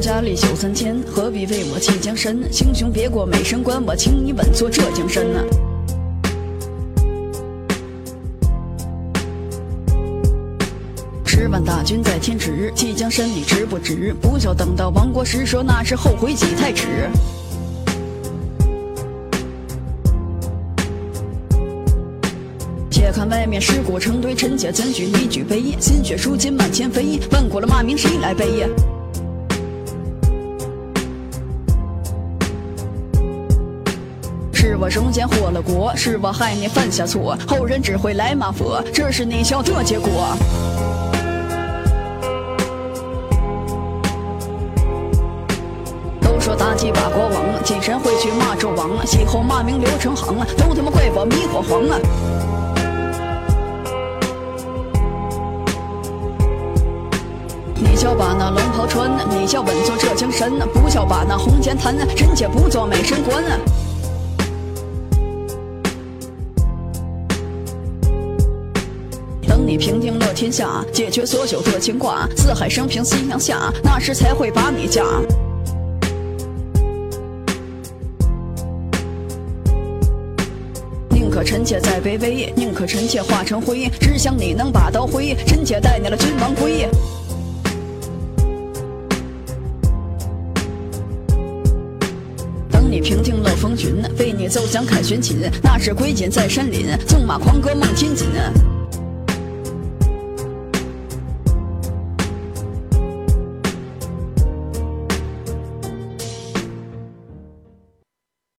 家历久三千，何必为我弃江山？英雄别过美神关，我请你稳坐这江山呐。十万大军在天池，弃江山你值不值？不要等到亡国时说那是后悔几太迟。且看外面尸骨成堆，臣妾怎举你举杯？心血如今满天飞，万国的骂名谁来背？是我中间祸了国，是我害你犯下错，后人只会来骂佛，这是你想的结果。都说妲己把国王，今神会去骂纣王，西后骂名刘成行，都他妈怪我迷惑黄啊！你叫把那龙袍穿，你叫稳坐这江山，不叫把那红颜贪，人家不做美神官。等你平定了天下，解决所有的牵挂，四海升平夕阳下，那时才会把你嫁。宁可臣妾再卑微，宁可臣妾化成灰，只想你能把刀挥，臣妾带你了君王归。等你平定了风云，为你奏响凯旋琴，那是归隐在山林，纵马狂歌梦天锦。